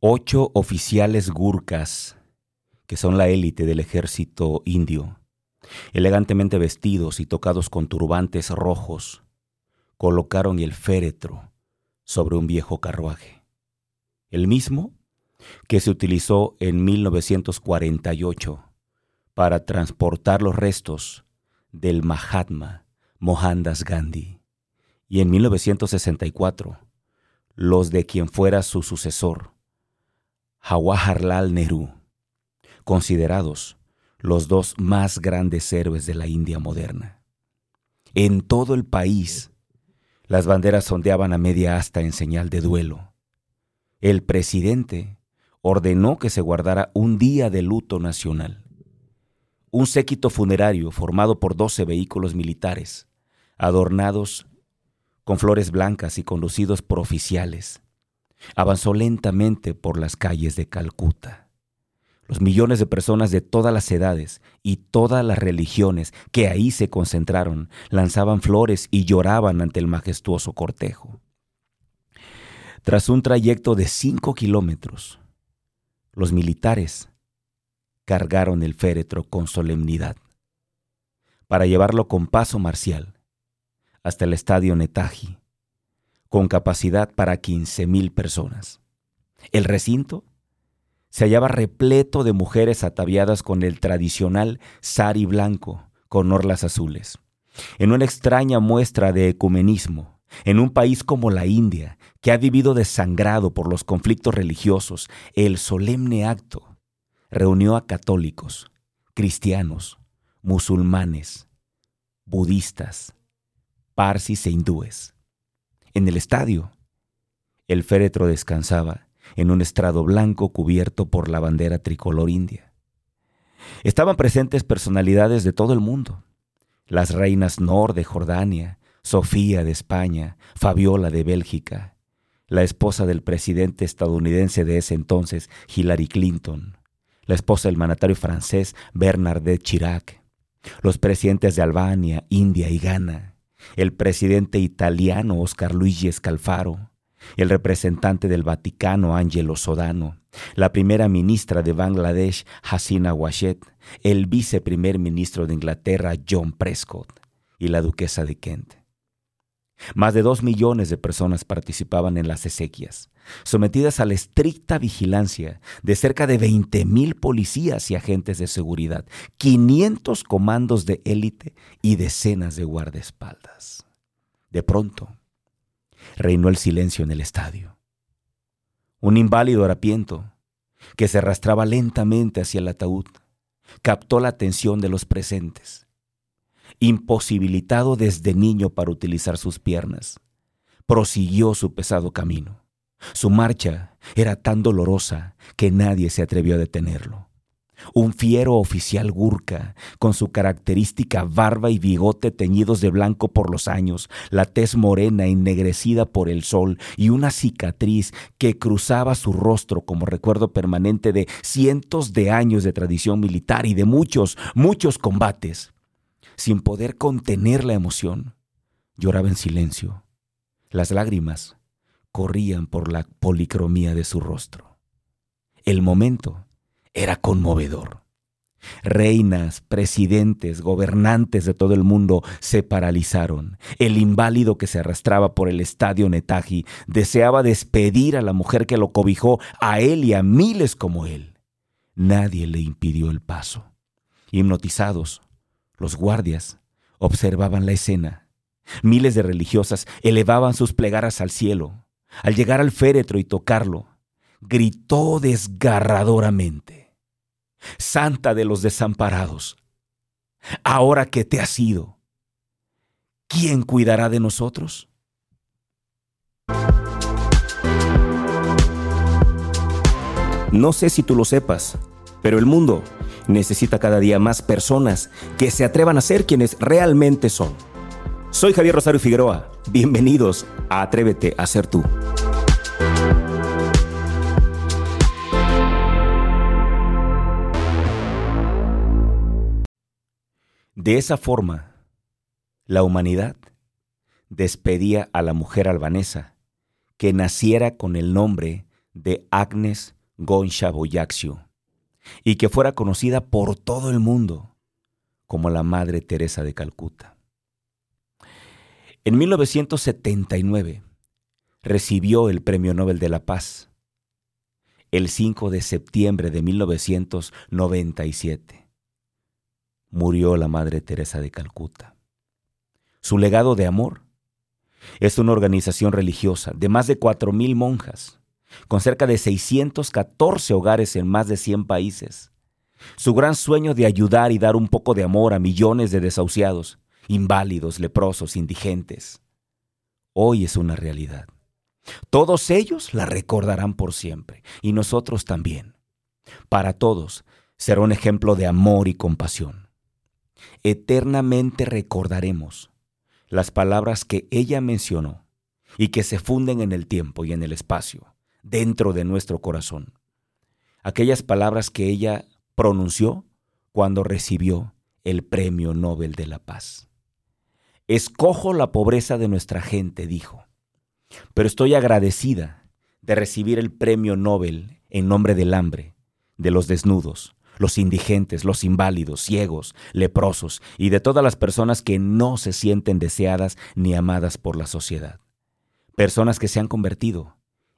ocho oficiales gurkas, que son la élite del ejército indio, elegantemente vestidos y tocados con turbantes rojos, colocaron el féretro sobre un viejo carruaje, el mismo que se utilizó en 1948 para transportar los restos del Mahatma Mohandas Gandhi y en 1964 los de quien fuera su sucesor, Jawaharlal Nehru, considerados los dos más grandes héroes de la India moderna. En todo el país, las banderas ondeaban a media asta en señal de duelo. El presidente ordenó que se guardara un día de luto nacional. Un séquito funerario formado por doce vehículos militares, adornados con flores blancas y conducidos por oficiales, avanzó lentamente por las calles de Calcuta. Los millones de personas de todas las edades y todas las religiones que ahí se concentraron lanzaban flores y lloraban ante el majestuoso cortejo. Tras un trayecto de cinco kilómetros, los militares cargaron el féretro con solemnidad para llevarlo con paso marcial hasta el estadio Netaji, con capacidad para 15.000 personas. El recinto se hallaba repleto de mujeres ataviadas con el tradicional sari blanco con orlas azules. En una extraña muestra de ecumenismo, en un país como la India, que ha vivido desangrado por los conflictos religiosos, el solemne acto reunió a católicos, cristianos, musulmanes, budistas, parsis e hindúes. En el estadio, el féretro descansaba en un estrado blanco cubierto por la bandera tricolor india. Estaban presentes personalidades de todo el mundo. Las reinas Nor de Jordania, Sofía de España, Fabiola de Bélgica, la esposa del presidente estadounidense de ese entonces, Hillary Clinton, la esposa del mandatario francés Bernardet Chirac, los presidentes de Albania, India y Ghana, el presidente italiano Oscar Luigi Scalfaro, el representante del Vaticano Angelo Sodano, la primera ministra de Bangladesh Hasina Washet, el viceprimer ministro de Inglaterra John Prescott y la duquesa de Kent. Más de dos millones de personas participaban en las exequias, sometidas a la estricta vigilancia de cerca de 20.000 policías y agentes de seguridad, 500 comandos de élite y decenas de guardaespaldas. De pronto, reinó el silencio en el estadio. Un inválido harapiento, que se arrastraba lentamente hacia el ataúd, captó la atención de los presentes. Imposibilitado desde niño para utilizar sus piernas, prosiguió su pesado camino. Su marcha era tan dolorosa que nadie se atrevió a detenerlo. Un fiero oficial gurka, con su característica barba y bigote teñidos de blanco por los años, la tez morena ennegrecida por el sol y una cicatriz que cruzaba su rostro como recuerdo permanente de cientos de años de tradición militar y de muchos, muchos combates. Sin poder contener la emoción, lloraba en silencio. Las lágrimas corrían por la policromía de su rostro. El momento era conmovedor. Reinas, presidentes, gobernantes de todo el mundo se paralizaron. El inválido que se arrastraba por el estadio Netaji deseaba despedir a la mujer que lo cobijó, a él y a miles como él. Nadie le impidió el paso. Hipnotizados, los guardias observaban la escena. Miles de religiosas elevaban sus plegaras al cielo. Al llegar al féretro y tocarlo, gritó desgarradoramente Santa de los desamparados, ahora que te has ido, ¿quién cuidará de nosotros? No sé si tú lo sepas, pero el mundo necesita cada día más personas que se atrevan a ser quienes realmente son. Soy Javier Rosario Figueroa. Bienvenidos a Atrévete a ser tú. De esa forma, la humanidad despedía a la mujer albanesa que naciera con el nombre de Agnes Goncha Boyaxiu y que fuera conocida por todo el mundo como la Madre Teresa de Calcuta. En 1979 recibió el Premio Nobel de la Paz. El 5 de septiembre de 1997 murió la Madre Teresa de Calcuta. Su legado de amor es una organización religiosa de más de 4.000 monjas, con cerca de 614 hogares en más de 100 países. Su gran sueño de ayudar y dar un poco de amor a millones de desahuciados, inválidos, leprosos, indigentes, hoy es una realidad. Todos ellos la recordarán por siempre, y nosotros también. Para todos será un ejemplo de amor y compasión. Eternamente recordaremos las palabras que ella mencionó y que se funden en el tiempo y en el espacio, dentro de nuestro corazón. Aquellas palabras que ella pronunció cuando recibió el Premio Nobel de la Paz. Escojo la pobreza de nuestra gente, dijo, pero estoy agradecida de recibir el Premio Nobel en nombre del hambre, de los desnudos, los indigentes, los inválidos, ciegos, leprosos y de todas las personas que no se sienten deseadas ni amadas por la sociedad. Personas que se han convertido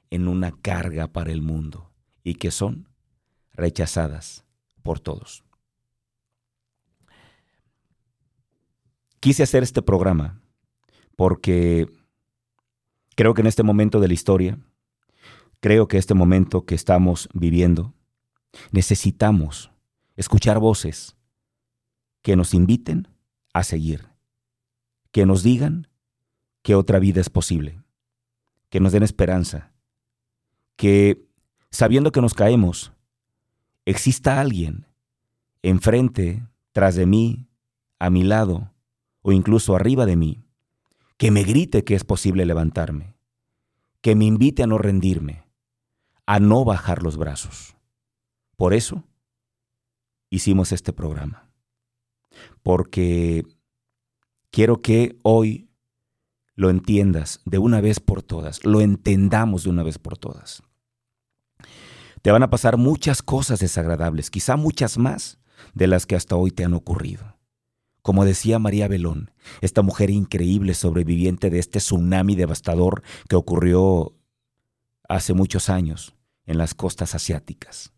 en una carga para el mundo y que son rechazadas por todos. Quise hacer este programa porque creo que en este momento de la historia, creo que este momento que estamos viviendo, Necesitamos escuchar voces que nos inviten a seguir, que nos digan que otra vida es posible, que nos den esperanza, que sabiendo que nos caemos, exista alguien enfrente, tras de mí, a mi lado o incluso arriba de mí, que me grite que es posible levantarme, que me invite a no rendirme, a no bajar los brazos. Por eso hicimos este programa. Porque quiero que hoy lo entiendas de una vez por todas, lo entendamos de una vez por todas. Te van a pasar muchas cosas desagradables, quizá muchas más de las que hasta hoy te han ocurrido. Como decía María Belón, esta mujer increíble sobreviviente de este tsunami devastador que ocurrió hace muchos años en las costas asiáticas.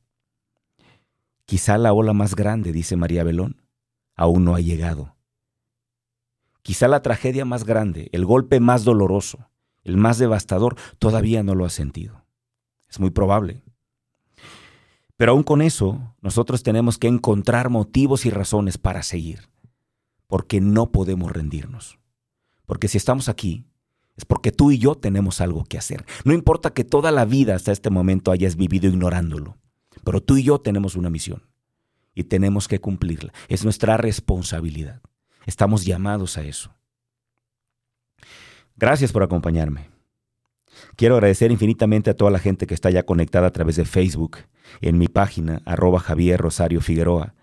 Quizá la ola más grande, dice María Belón, aún no ha llegado. Quizá la tragedia más grande, el golpe más doloroso, el más devastador, todavía no lo ha sentido. Es muy probable. Pero aún con eso, nosotros tenemos que encontrar motivos y razones para seguir, porque no podemos rendirnos. Porque si estamos aquí, es porque tú y yo tenemos algo que hacer. No importa que toda la vida hasta este momento hayas vivido ignorándolo. Pero tú y yo tenemos una misión y tenemos que cumplirla. Es nuestra responsabilidad. Estamos llamados a eso. Gracias por acompañarme. Quiero agradecer infinitamente a toda la gente que está ya conectada a través de Facebook, en mi página, arroba Javier Rosario Figueroa,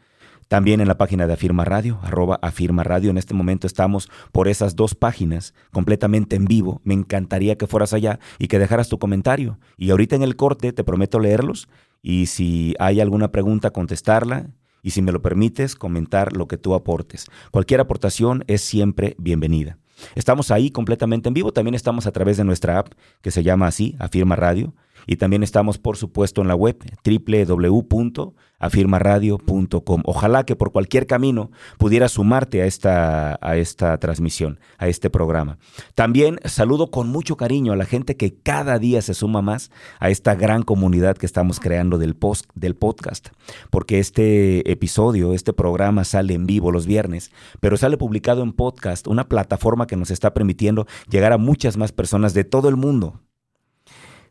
también en la página de Afirma Radio, arroba Afirma Radio. En este momento estamos por esas dos páginas completamente en vivo. Me encantaría que fueras allá y que dejaras tu comentario. Y ahorita en el corte te prometo leerlos y si hay alguna pregunta contestarla y si me lo permites comentar lo que tú aportes. Cualquier aportación es siempre bienvenida. Estamos ahí completamente en vivo, también estamos a través de nuestra app que se llama así, Afirma Radio, y también estamos por supuesto en la web www afirmaradio.com. Ojalá que por cualquier camino pudiera sumarte a esta, a esta transmisión, a este programa. También saludo con mucho cariño a la gente que cada día se suma más a esta gran comunidad que estamos creando del, post, del podcast, porque este episodio, este programa sale en vivo los viernes, pero sale publicado en podcast, una plataforma que nos está permitiendo llegar a muchas más personas de todo el mundo.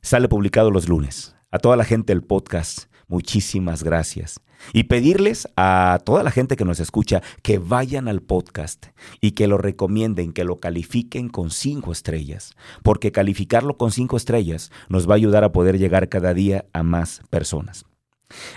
Sale publicado los lunes. A toda la gente del podcast muchísimas gracias. Y pedirles a toda la gente que nos escucha que vayan al podcast y que lo recomienden, que lo califiquen con cinco estrellas, porque calificarlo con cinco estrellas nos va a ayudar a poder llegar cada día a más personas.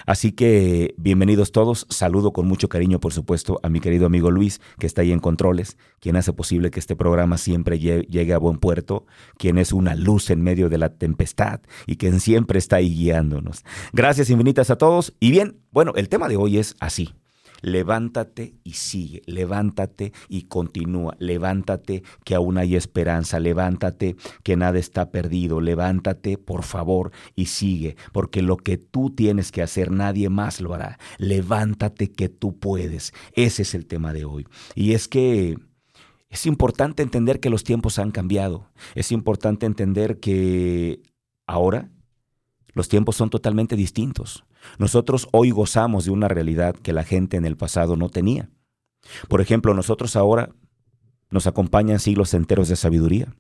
Así que bienvenidos todos. Saludo con mucho cariño, por supuesto, a mi querido amigo Luis, que está ahí en controles, quien hace posible que este programa siempre llegue a buen puerto, quien es una luz en medio de la tempestad y quien siempre está ahí guiándonos. Gracias infinitas a todos. Y bien, bueno, el tema de hoy es así levántate y sigue, levántate y continúa, levántate que aún hay esperanza, levántate que nada está perdido, levántate por favor y sigue, porque lo que tú tienes que hacer nadie más lo hará, levántate que tú puedes, ese es el tema de hoy. Y es que... Es importante entender que los tiempos han cambiado. Es importante entender que ahora los tiempos son totalmente distintos. Nosotros hoy gozamos de una realidad que la gente en el pasado no tenía. Por ejemplo, nosotros ahora nos acompañan siglos enteros de sabiduría.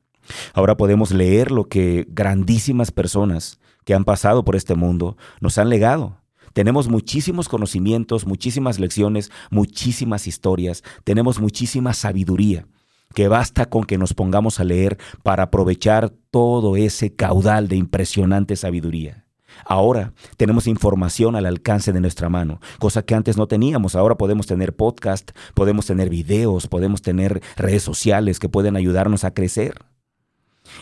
Ahora podemos leer lo que grandísimas personas que han pasado por este mundo nos han legado. Tenemos muchísimos conocimientos, muchísimas lecciones, muchísimas historias, tenemos muchísima sabiduría que basta con que nos pongamos a leer para aprovechar todo ese caudal de impresionante sabiduría. Ahora tenemos información al alcance de nuestra mano, cosa que antes no teníamos. Ahora podemos tener podcast, podemos tener videos, podemos tener redes sociales que pueden ayudarnos a crecer.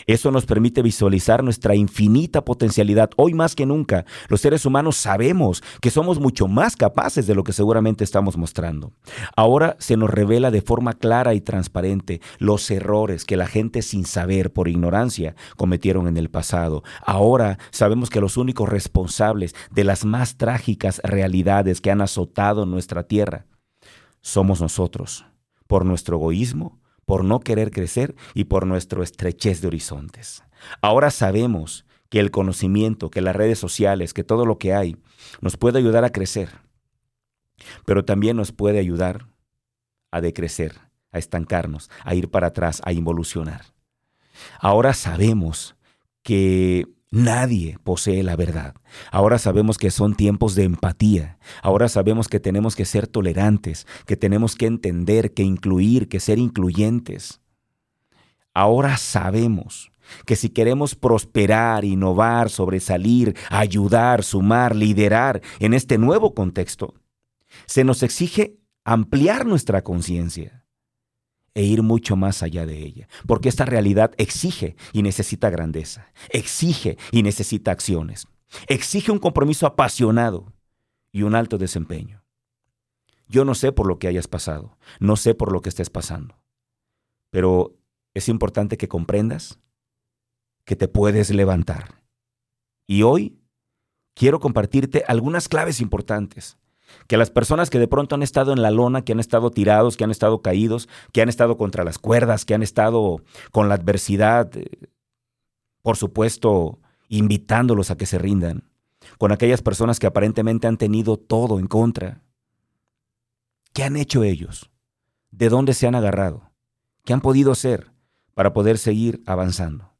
Eso nos permite visualizar nuestra infinita potencialidad. Hoy más que nunca, los seres humanos sabemos que somos mucho más capaces de lo que seguramente estamos mostrando. Ahora se nos revela de forma clara y transparente los errores que la gente sin saber por ignorancia cometieron en el pasado. Ahora sabemos que los únicos responsables de las más trágicas realidades que han azotado nuestra tierra somos nosotros, por nuestro egoísmo, por no querer crecer y por nuestro estrechez de horizontes. Ahora sabemos que el conocimiento, que las redes sociales, que todo lo que hay, nos puede ayudar a crecer, pero también nos puede ayudar a decrecer, a estancarnos, a ir para atrás, a involucionar. Ahora sabemos que Nadie posee la verdad. Ahora sabemos que son tiempos de empatía. Ahora sabemos que tenemos que ser tolerantes, que tenemos que entender, que incluir, que ser incluyentes. Ahora sabemos que si queremos prosperar, innovar, sobresalir, ayudar, sumar, liderar en este nuevo contexto, se nos exige ampliar nuestra conciencia e ir mucho más allá de ella, porque esta realidad exige y necesita grandeza, exige y necesita acciones, exige un compromiso apasionado y un alto desempeño. Yo no sé por lo que hayas pasado, no sé por lo que estés pasando, pero es importante que comprendas que te puedes levantar. Y hoy quiero compartirte algunas claves importantes que las personas que de pronto han estado en la lona, que han estado tirados, que han estado caídos, que han estado contra las cuerdas, que han estado con la adversidad, eh, por supuesto, invitándolos a que se rindan, con aquellas personas que aparentemente han tenido todo en contra. ¿Qué han hecho ellos? ¿De dónde se han agarrado? ¿Qué han podido hacer para poder seguir avanzando?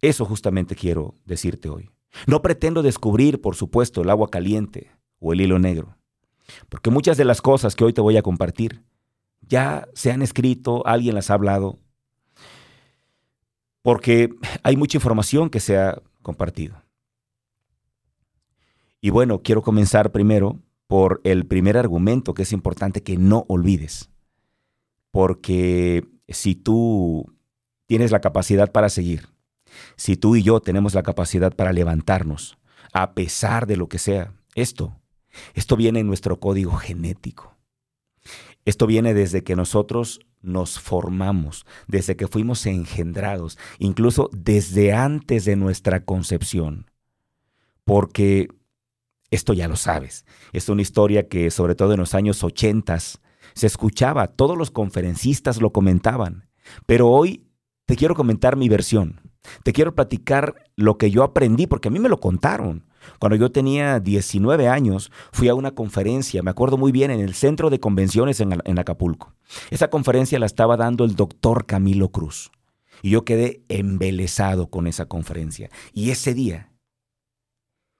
Eso justamente quiero decirte hoy. No pretendo descubrir, por supuesto, el agua caliente, o el hilo negro. Porque muchas de las cosas que hoy te voy a compartir ya se han escrito, alguien las ha hablado, porque hay mucha información que se ha compartido. Y bueno, quiero comenzar primero por el primer argumento que es importante que no olvides. Porque si tú tienes la capacidad para seguir, si tú y yo tenemos la capacidad para levantarnos, a pesar de lo que sea, esto esto viene en nuestro código genético. Esto viene desde que nosotros nos formamos, desde que fuimos engendrados, incluso desde antes de nuestra concepción. Porque esto ya lo sabes, es una historia que sobre todo en los años 80 se escuchaba, todos los conferencistas lo comentaban, pero hoy te quiero comentar mi versión, te quiero platicar lo que yo aprendí, porque a mí me lo contaron. Cuando yo tenía 19 años, fui a una conferencia, me acuerdo muy bien, en el centro de convenciones en, Acapulco. Esa conferencia la estaba dando el doctor Camilo Cruz. Y yo quedé embelesado con esa conferencia. Y ese día,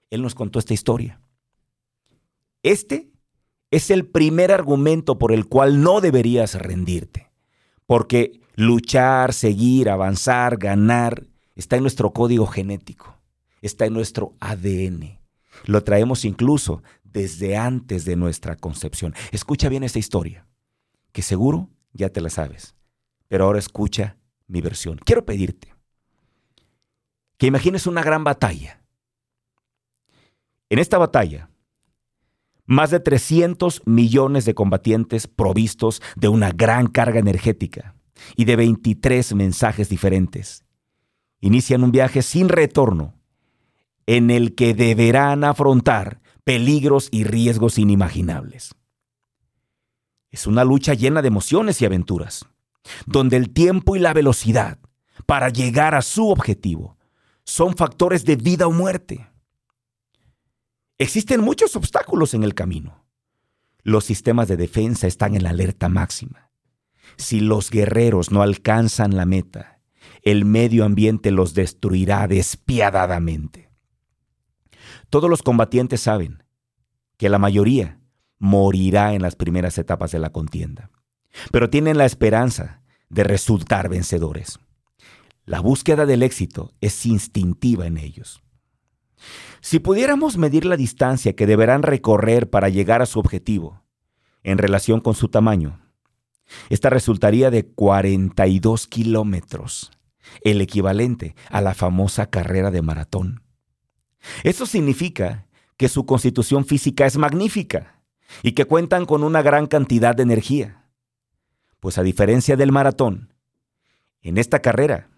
él nos contó esta historia. Este es el primer argumento por el cual no deberías rendirte. Porque luchar, seguir, avanzar, ganar, está en nuestro código genético está en nuestro ADN. Lo traemos incluso desde antes de nuestra concepción. Escucha bien esta historia, que seguro ya te la sabes, pero ahora escucha mi versión. Quiero pedirte que imagines una gran batalla. En esta batalla, más de 300 millones de combatientes provistos de una gran carga energética y de 23 mensajes diferentes inician un viaje sin retorno en el que deberán afrontar peligros y riesgos inimaginables. Es una lucha llena de emociones y aventuras, donde el tiempo y la velocidad para llegar a su objetivo son factores de vida o muerte. Existen muchos obstáculos en el camino. Los sistemas de defensa están en la alerta máxima. Si los guerreros no alcanzan la meta, el medio ambiente los destruirá despiadadamente. Todos los combatientes saben que la mayoría morirá en las primeras etapas de la contienda, pero tienen la esperanza de resultar vencedores. La búsqueda del éxito es instintiva en ellos. Si pudiéramos medir la distancia que deberán recorrer para llegar a su objetivo en relación con su tamaño, esta resultaría de 42 kilómetros, el equivalente a la famosa carrera de maratón. Eso significa que su constitución física es magnífica y que cuentan con una gran cantidad de energía. Pues a diferencia del maratón, en esta carrera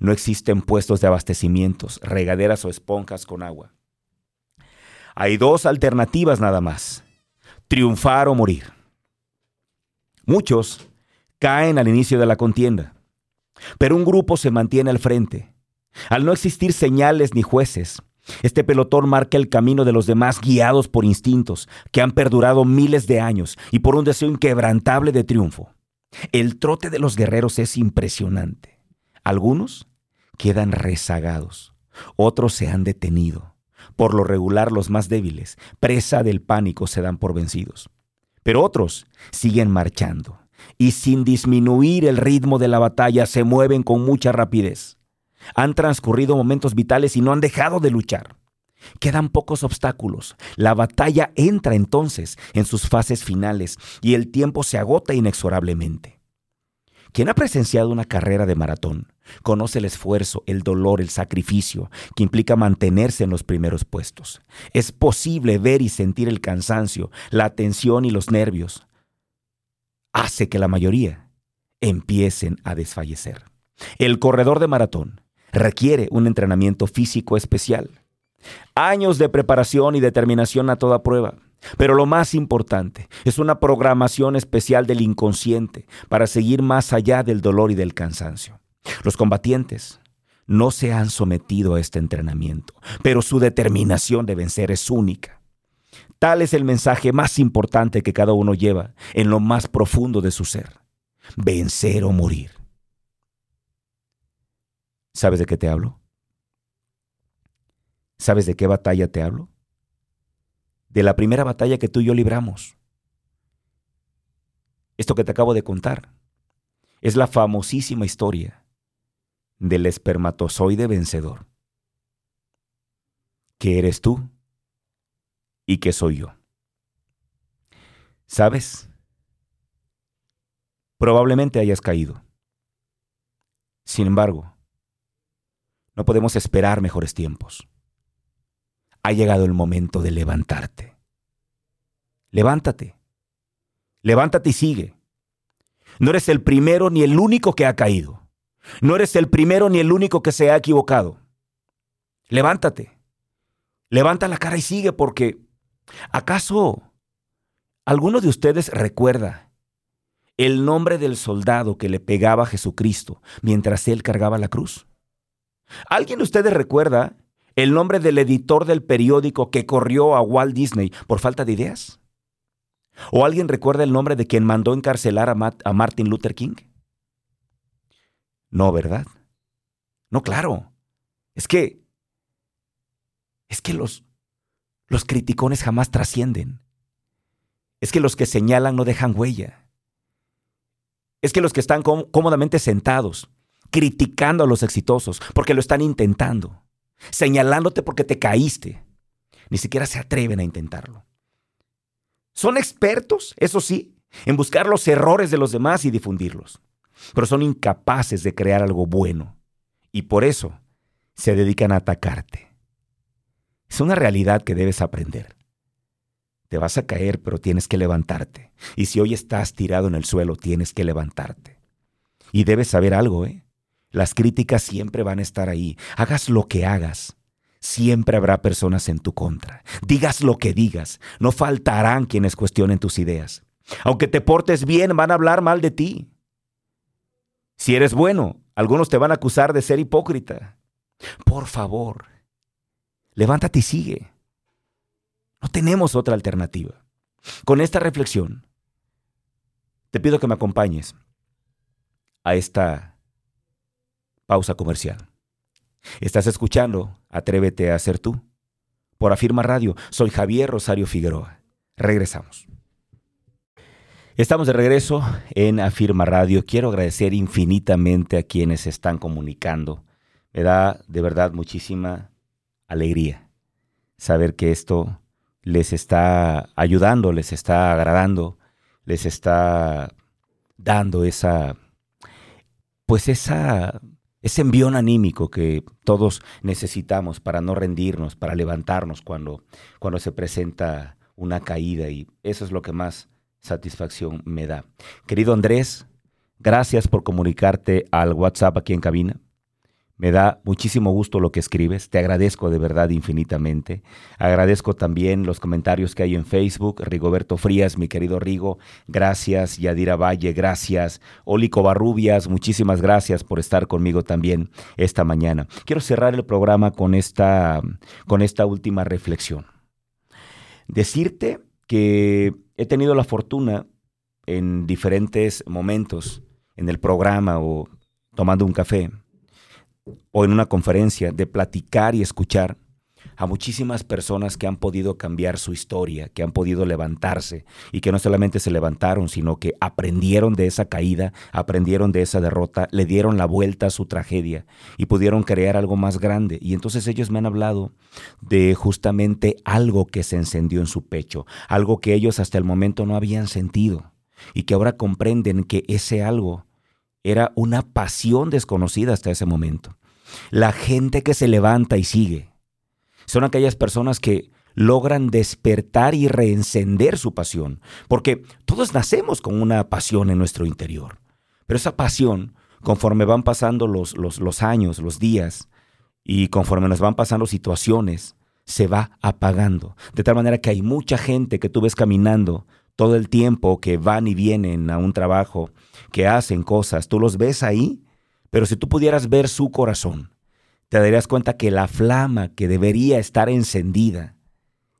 no existen puestos de abastecimientos, regaderas o esponjas con agua. Hay dos alternativas nada más, triunfar o morir. Muchos caen al inicio de la contienda, pero un grupo se mantiene al frente. Al no existir señales ni jueces, este pelotón marca el camino de los demás guiados por instintos que han perdurado miles de años y por un deseo inquebrantable de triunfo. El trote de los guerreros es impresionante. Algunos quedan rezagados, otros se han detenido. Por lo regular los más débiles, presa del pánico, se dan por vencidos. Pero otros siguen marchando y sin disminuir el ritmo de la batalla se mueven con mucha rapidez. Han transcurrido momentos vitales y no han dejado de luchar. Quedan pocos obstáculos. La batalla entra entonces en sus fases finales y el tiempo se agota inexorablemente. Quien ha presenciado una carrera de maratón conoce el esfuerzo, el dolor, el sacrificio que implica mantenerse en los primeros puestos. Es posible ver y sentir el cansancio, la tensión y los nervios. Hace que la mayoría empiecen a desfallecer. El corredor de maratón requiere un entrenamiento físico especial. Años de preparación y determinación a toda prueba. Pero lo más importante es una programación especial del inconsciente para seguir más allá del dolor y del cansancio. Los combatientes no se han sometido a este entrenamiento, pero su determinación de vencer es única. Tal es el mensaje más importante que cada uno lleva en lo más profundo de su ser. Vencer o morir. ¿Sabes de qué te hablo? ¿Sabes de qué batalla te hablo? De la primera batalla que tú y yo libramos. Esto que te acabo de contar es la famosísima historia del espermatozoide vencedor. ¿Qué eres tú? ¿Y qué soy yo? ¿Sabes? Probablemente hayas caído. Sin embargo, no podemos esperar mejores tiempos. Ha llegado el momento de levantarte. Levántate. Levántate y sigue. No eres el primero ni el único que ha caído. No eres el primero ni el único que se ha equivocado. Levántate. Levanta la cara y sigue porque ¿acaso alguno de ustedes recuerda el nombre del soldado que le pegaba a Jesucristo mientras él cargaba la cruz? ¿Alguien de ustedes recuerda el nombre del editor del periódico que corrió a Walt Disney por falta de ideas? ¿O alguien recuerda el nombre de quien mandó encarcelar a, Martin Luther King? No, ¿verdad? No, claro. Es que... Es que los... Los criticones jamás trascienden. Es que los que señalan no dejan huella. Es que los que están cómodamente sentados, criticando a los exitosos porque lo están intentando, señalándote porque te caíste. ni siquiera se atreven a intentarlo. Son expertos, eso sí, en buscar los errores de los demás y difundirlos, pero son incapaces de crear algo bueno y por eso se dedican a atacarte. Es una realidad que debes aprender. Te vas a caer, pero tienes que levantarte. Y si hoy estás tirado en el suelo, tienes que levantarte. Y debes saber algo, ¿eh? Las críticas siempre van a estar ahí. Hagas lo que hagas. Siempre habrá personas en tu contra. Digas lo que digas. No faltarán quienes cuestionen tus ideas. Aunque te portes bien, van a hablar mal de ti. Si eres bueno, algunos te van a acusar de ser hipócrita. Por favor, levántate y sigue. No tenemos otra alternativa. Con esta reflexión, te pido que me acompañes a esta pausa comercial. Estás escuchando Atrévete a ser tú. Por Afirma Radio, soy Javier Rosario Figueroa. Regresamos. Estamos de regreso en Afirma Radio. Quiero agradecer infinitamente a quienes están comunicando. Me da de verdad muchísima alegría saber que esto les está ayudando, les está agradando, les está dando esa, pues esa, ese envión anímico que todos necesitamos para no rendirnos, para levantarnos cuando, cuando se presenta una caída y eso es lo que más satisfacción me da. Querido Andrés, gracias por comunicarte al WhatsApp aquí en cabina. Me da muchísimo gusto lo que escribes, te agradezco de verdad infinitamente. Agradezco también los comentarios que hay en Facebook. Rigoberto Frías, mi querido Rigo, gracias. Yadira Valle, gracias. Olico Barrubias, muchísimas gracias por estar conmigo también esta mañana. Quiero cerrar el programa con esta, con esta última reflexión. Decirte que he tenido la fortuna en diferentes momentos en el programa o tomando un café o en una conferencia de platicar y escuchar a muchísimas personas que han podido cambiar su historia, que han podido levantarse y que no solamente se levantaron, sino que aprendieron de esa caída, aprendieron de esa derrota, le dieron la vuelta a su tragedia y pudieron crear algo más grande. Y entonces ellos me han hablado de justamente algo que se encendió en su pecho, algo que ellos hasta el momento no habían sentido y que ahora comprenden que ese algo era una pasión desconocida hasta ese momento. La gente que se levanta y sigue son aquellas personas que logran despertar y reencender su pasión, porque todos nacemos con una pasión en nuestro interior, pero esa pasión, conforme van pasando los, los, años, los días, y conforme nos van pasando situaciones, se va apagando. De tal manera que hay mucha gente que tú ves caminando todo el tiempo, que van y vienen a un trabajo, que hacen cosas, tú los ves ahí, pero si tú pudieras ver su corazón, te darías cuenta que la flama que debería estar encendida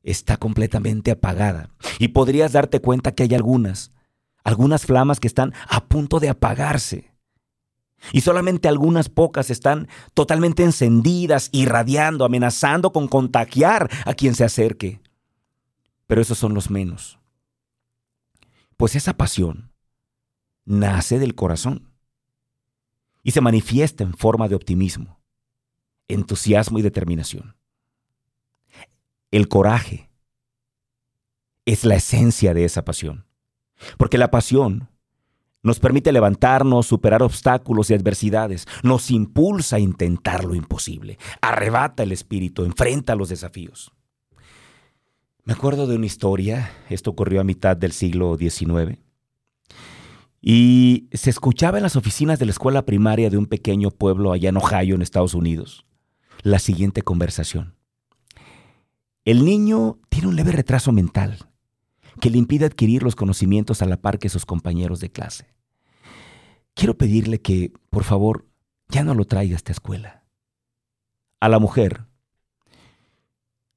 está completamente apagada. Y podrías darte cuenta que hay algunas, algunas flamas que están a punto de apagarse. Y solamente algunas pocas están totalmente encendidas, irradiando, amenazando con contagiar a quien se acerque. Pero esos son los menos. Pues esa pasión nace del corazón y se manifiesta en forma de optimismo, entusiasmo y determinación. El coraje es la esencia de esa pasión, porque la pasión nos permite levantarnos, superar obstáculos y adversidades, nos impulsa a intentar lo imposible, arrebata el espíritu, enfrenta los desafíos. Me acuerdo de una historia, esto ocurrió a mitad del siglo XIX, y se escuchaba en las oficinas de la escuela primaria de un pequeño pueblo allá en Ohio, en Estados Unidos, la siguiente conversación. El niño tiene un leve retraso mental que le impide adquirir los conocimientos a la par que sus compañeros de clase. Quiero pedirle que, por favor, ya no lo traiga a esta escuela. A la mujer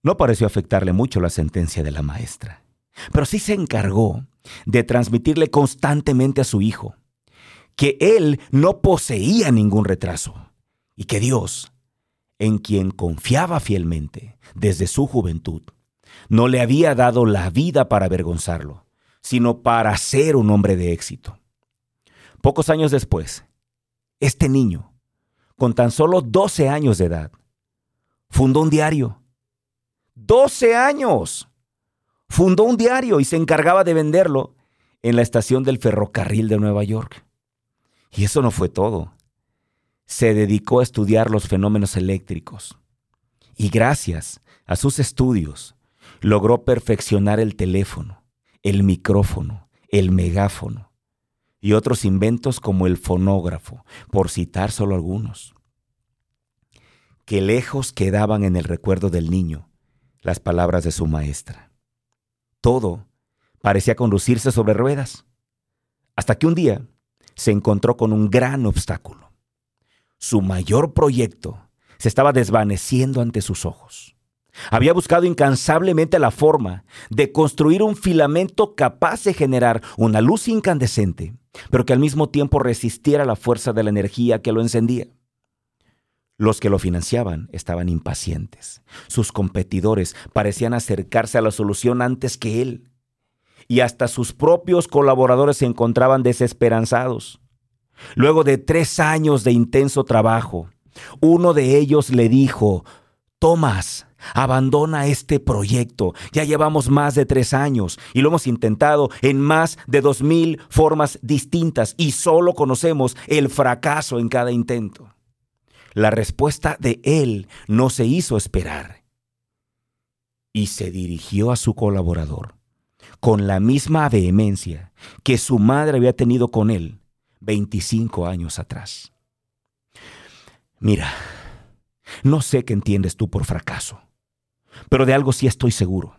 no pareció afectarle mucho la sentencia de la maestra, pero sí se encargó de transmitirle constantemente a su hijo que él no poseía ningún retraso y que Dios, en quien confiaba fielmente desde su juventud, no le había dado la vida para avergonzarlo, sino para ser un hombre de éxito. Pocos años después, este niño, con tan solo 12 años de edad, fundó un diario 12 años. Fundó un diario y se encargaba de venderlo en la estación del ferrocarril de Nueva York. Y eso no fue todo. Se dedicó a estudiar los fenómenos eléctricos. Y gracias a sus estudios, logró perfeccionar el teléfono, el micrófono, el megáfono y otros inventos como el fonógrafo, por citar solo algunos. Que lejos quedaban en el recuerdo del niño las palabras de su maestra. Todo parecía conducirse sobre ruedas, hasta que un día se encontró con un gran obstáculo. Su mayor proyecto se estaba desvaneciendo ante sus ojos. Había buscado incansablemente la forma de construir un filamento capaz de generar una luz incandescente, pero que al mismo tiempo resistiera la fuerza de la energía que lo encendía. Los que lo financiaban estaban impacientes. Sus competidores parecían acercarse a la solución antes que él. Y hasta sus propios colaboradores se encontraban desesperanzados. Luego de tres años de intenso trabajo, uno de ellos le dijo, Tomás, abandona este proyecto. Ya llevamos más de tres años y lo hemos intentado en más de dos mil formas distintas y solo conocemos el fracaso en cada intento. La respuesta de él no se hizo esperar y se dirigió a su colaborador con la misma vehemencia que su madre había tenido con él 25 años atrás. Mira, no sé qué entiendes tú por fracaso, pero de algo sí estoy seguro.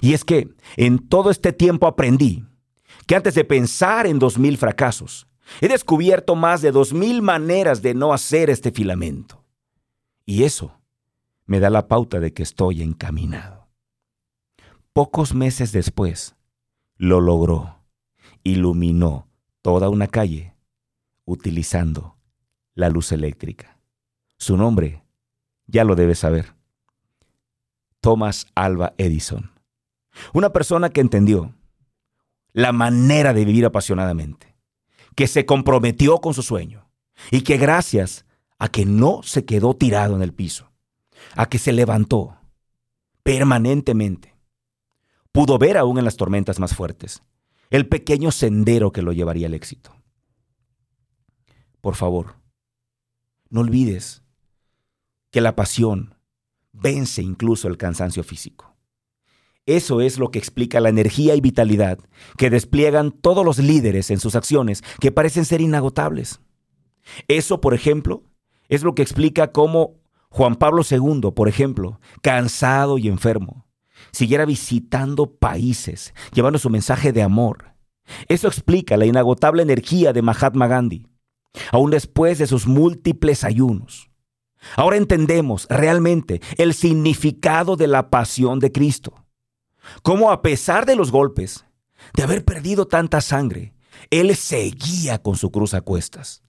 Y es que en todo este tiempo aprendí que antes de pensar en dos mil fracasos, He descubierto más de dos mil maneras de no hacer este filamento. Y eso me da la pauta de que estoy encaminado. Pocos meses después, lo logró. Iluminó toda una calle utilizando la luz eléctrica. Su nombre ya lo debes saber. Thomas Alba Edison. Una persona que entendió la manera de vivir apasionadamente que se comprometió con su sueño y que gracias a que no se quedó tirado en el piso, a que se levantó permanentemente, pudo ver aún en las tormentas más fuertes el pequeño sendero que lo llevaría al éxito. Por favor, no olvides que la pasión vence incluso el cansancio físico. Eso es lo que explica la energía y vitalidad que despliegan todos los líderes en sus acciones que parecen ser inagotables. Eso, por ejemplo, es lo que explica cómo Juan Pablo II, por ejemplo, cansado y enfermo, siguiera visitando países, llevando su mensaje de amor. Eso explica la inagotable energía de Mahatma Gandhi, aún después de sus múltiples ayunos. Ahora entendemos realmente el significado de la pasión de Cristo cómo a pesar de los golpes, de haber perdido tanta sangre, él seguía con su cruz a cuestas.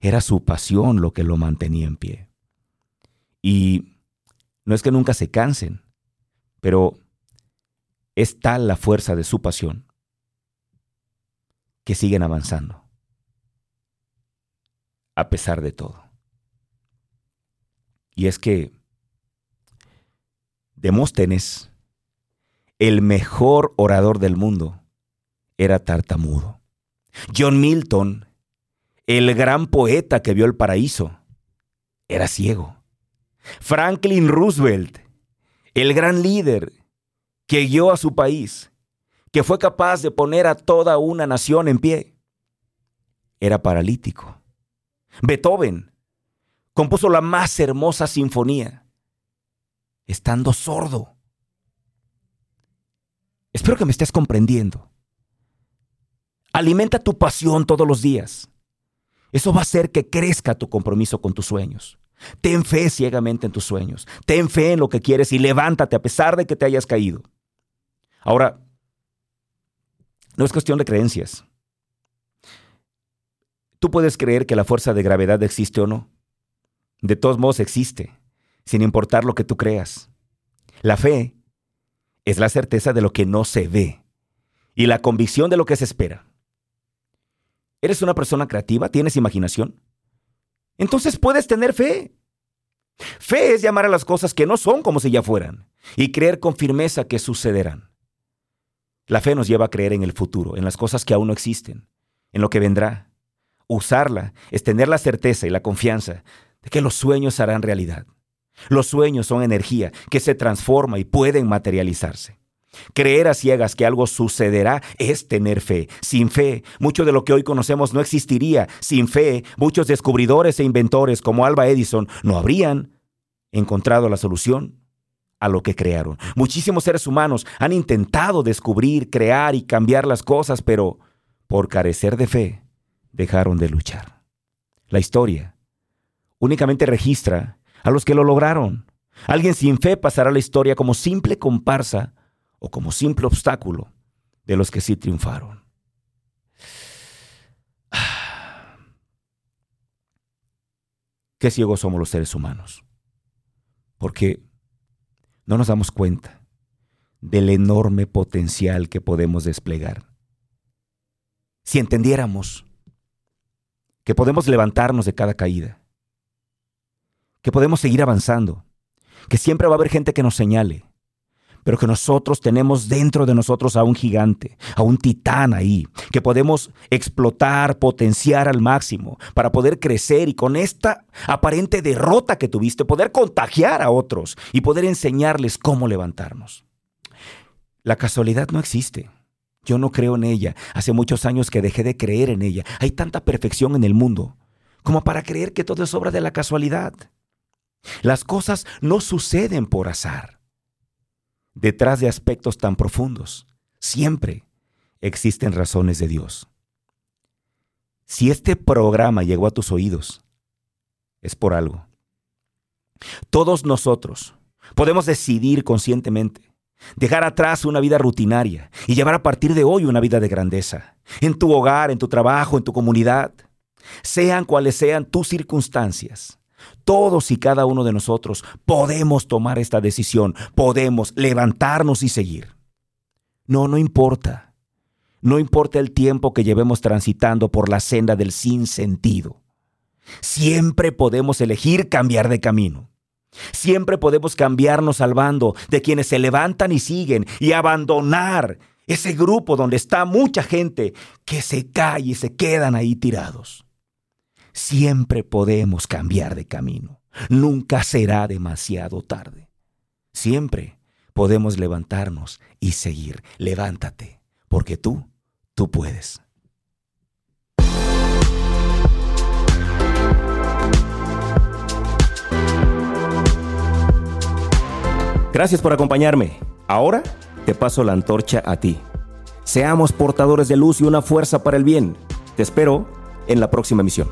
Era su pasión lo que lo mantenía en pie. Y no es que nunca se cansen, pero es tal la fuerza de su pasión que siguen avanzando, a pesar de todo. Y es que Demóstenes el mejor orador del mundo, era tartamudo. John Milton, el gran poeta que vio el paraíso, era ciego. Franklin Roosevelt, el gran líder que guió a su país, que fue capaz de poner a toda una nación en pie, era paralítico. Beethoven compuso la más hermosa sinfonía, estando sordo. Espero que me estés comprendiendo. Alimenta tu pasión todos los días. Eso va a hacer que crezca tu compromiso con tus sueños. Ten fe ciegamente en tus sueños. Ten fe en lo que quieres y levántate a pesar de que te hayas caído. Ahora, no es cuestión de creencias. Tú puedes creer que la fuerza de gravedad existe o no. De todos modos existe, sin importar lo que tú creas. La fe es la certeza de lo que no se ve y la convicción de lo que se espera. ¿Eres una persona creativa? ¿Tienes imaginación? Entonces puedes tener fe. Fe es llamar a las cosas que no son como si ya fueran y creer con firmeza que sucederán. La fe nos lleva a creer en el futuro, en las cosas que aún no existen, en lo que vendrá. Usarla es tener la certeza y la confianza de que los sueños harán realidad. Los sueños son energía que se transforma y pueden materializarse. Creer a ciegas que algo sucederá es tener fe. Sin fe, mucho de lo que hoy conocemos no existiría. Sin fe, muchos descubridores e inventores como Alba Edison no habrían encontrado la solución a lo que crearon. Muchísimos seres humanos han intentado descubrir, crear y cambiar las cosas, pero por carecer de fe, dejaron de luchar. La historia únicamente registra a los que lo lograron. Alguien sin fe pasará la historia como simple comparsa o como simple obstáculo de los que sí triunfaron. Qué ciegos somos los seres humanos, porque no nos damos cuenta del enorme potencial que podemos desplegar. Si entendiéramos que podemos levantarnos de cada caída, que podemos seguir avanzando, que siempre va a haber gente que nos señale, pero que nosotros tenemos dentro de nosotros a un gigante, a un titán ahí, que podemos explotar, potenciar al máximo para poder crecer y con esta aparente derrota que tuviste, poder contagiar a otros y poder enseñarles cómo levantarnos. La casualidad no existe. Yo no creo en ella. Hace muchos años que dejé de creer en ella. Hay tanta perfección en el mundo como para creer que todo es obra de la casualidad. Las cosas no suceden por azar detrás de aspectos tan profundos, siempre existen razones de Dios. Si este programa llegó a tus oídos, es por algo. Todos nosotros podemos decidir conscientemente dejar atrás una vida rutinaria y llevar a partir de hoy una vida de grandeza, en tu hogar, en tu trabajo, en tu comunidad, sean cuales sean tus circunstancias. Todos y cada uno de nosotros podemos tomar esta decisión, podemos levantarnos y seguir. No, no importa. No importa el tiempo que llevemos transitando por la senda del sinsentido. Siempre podemos elegir cambiar de camino. Siempre podemos cambiarnos al bando de quienes se levantan y siguen y abandonar ese grupo donde está mucha gente que se cae y se quedan ahí tirados. Siempre podemos cambiar de camino. Nunca será demasiado tarde. Siempre podemos levantarnos y seguir. Levántate, porque tú, tú puedes. Gracias por acompañarme. Ahora te paso la antorcha a ti. Seamos portadores de luz y una fuerza para el bien. Te espero en la próxima emisión.